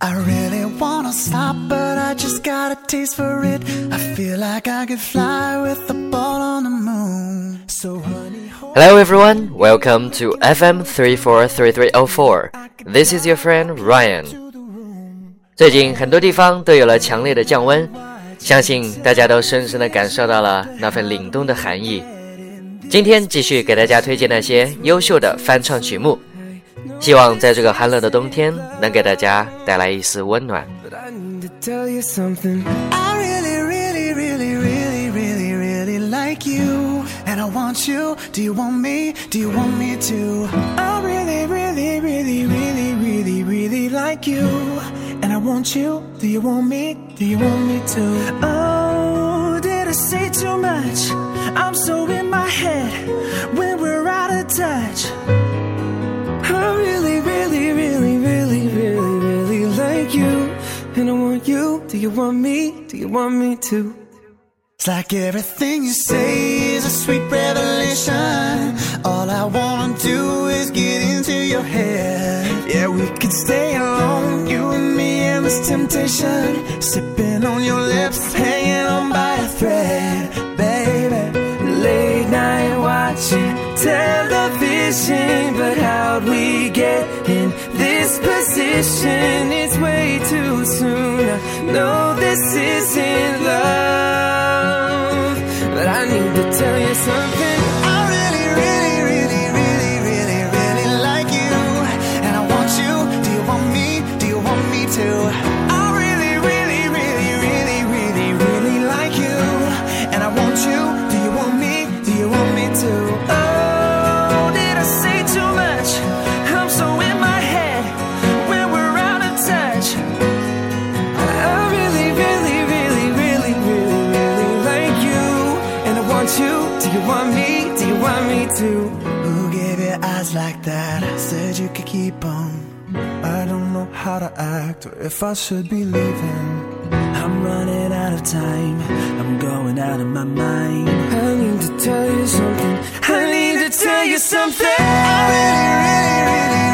I really wanna stop, but I just got a taste for it. I feel like I could fly with the ball on the moon. So honey, Hello everyone, welcome to FM 343304. This is your friend Ryan. 最近很多地方都有了强烈的降温，相信大家都深深的感受到了那份凛冬的寒意。今天继续给大家推荐那些优秀的翻唱曲目，希望在这个寒冷的冬天，能给大家带来一丝温暖。touch Do you want me? Do you want me to? It's like everything you say is a sweet revelation. All I wanna do is get into your head. Yeah, we could stay alone, you and me and this temptation. Sipping on your lips, hanging on by a thread, baby. Late night watching television, but how'd we get this position? It's way too soon. Know this isn't love, keep on. I don't know how to act or if I should be leaving. I'm running out of time. I'm going out of my mind. I need to tell you something. I need to tell you something. I really, really, really,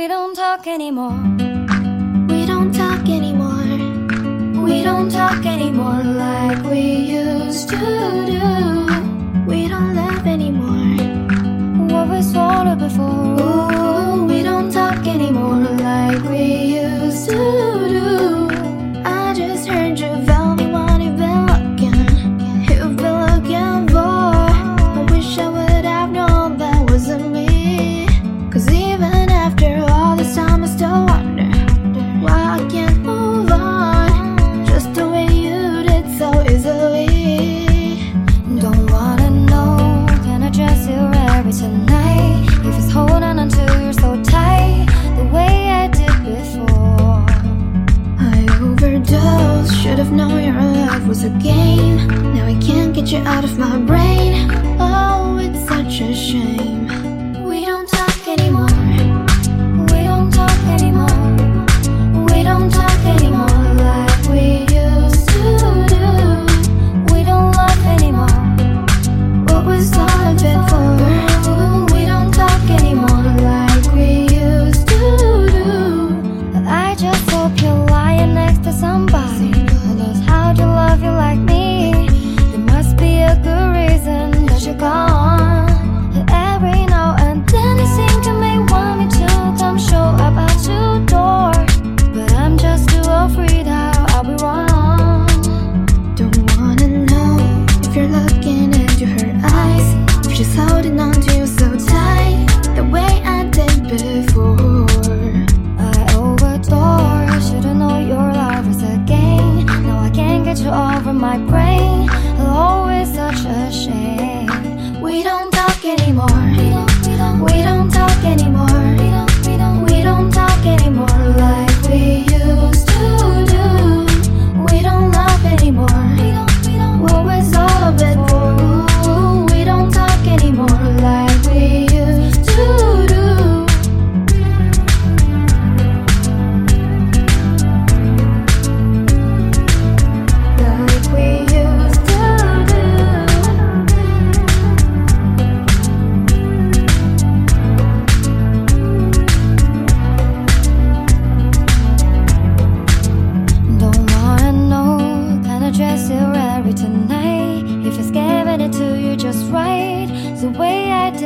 We don't talk anymore. We don't talk anymore. We don't talk anymore like we used to do. We don't laugh anymore. What we swallowed before. Ooh, we don't talk anymore like we used to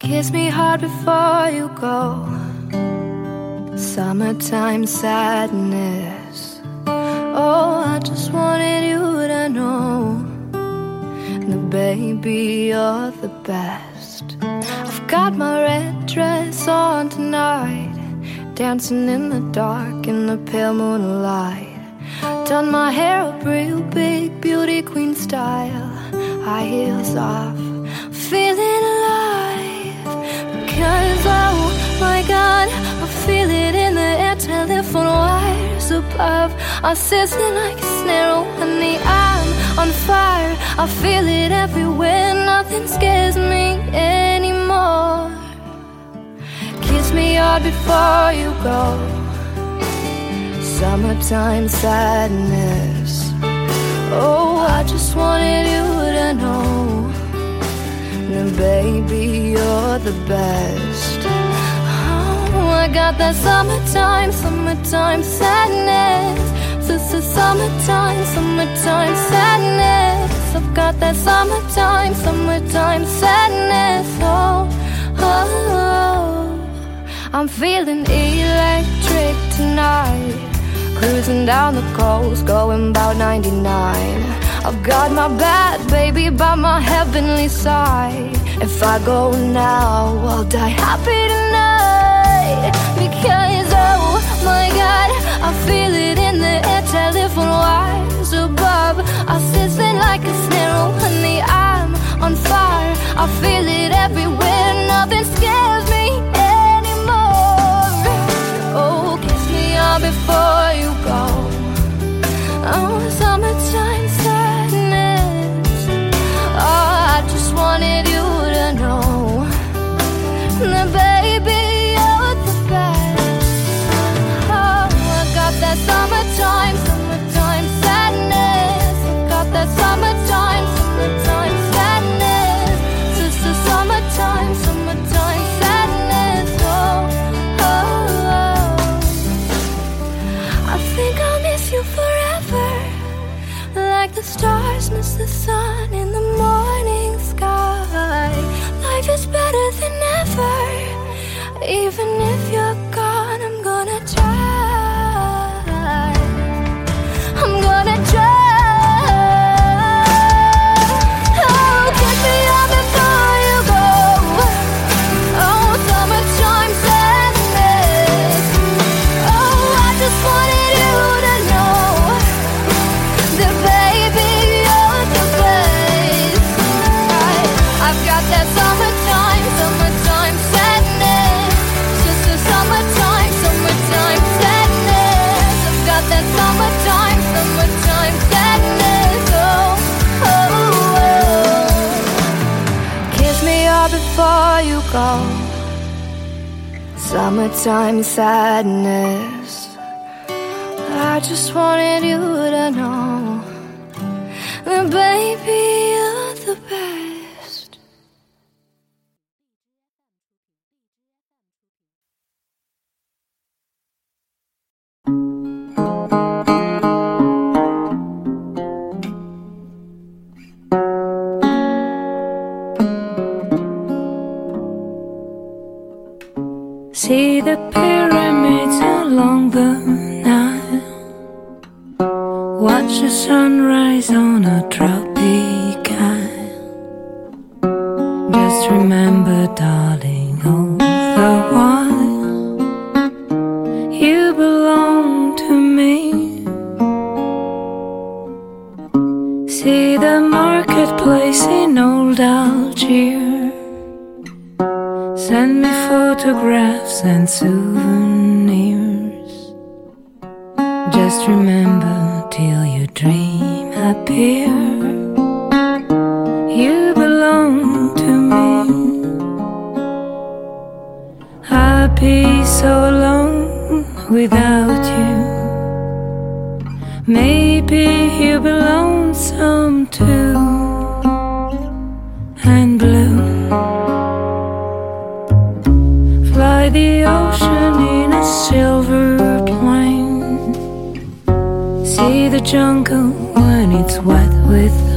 Kiss me hard before you go. Summertime sadness. Oh, I just wanted you to know that, baby, you're the best. I've got my red dress on tonight, dancing in the dark in the pale moonlight. Done my hair up real big, beauty queen style, high heels off, feeling telephone wires above are sizzling like a snare. Oh honey, I'm on fire. I feel it everywhere, nothing scares me anymore. Kiss me hard before you go. Summertime sadness. Oh, I just wanted you to know and baby, you're the best. Got that summertime, summertime sadness. This is summertime, summertime sadness. I've got that summertime, summertime sadness. Oh, oh, oh. I'm feeling electric tonight. Cruising down the coast, going about 99. I've got my bad baby by my heavenly side. If I go now, I'll die happy tonight. Summertime sadness. I just wanted you to know that, baby, photographs and souvenirs. Just remember till your dream appears. You belong to me. I'll be so alone without you. Maybe you belong some too. jungle when it's wet with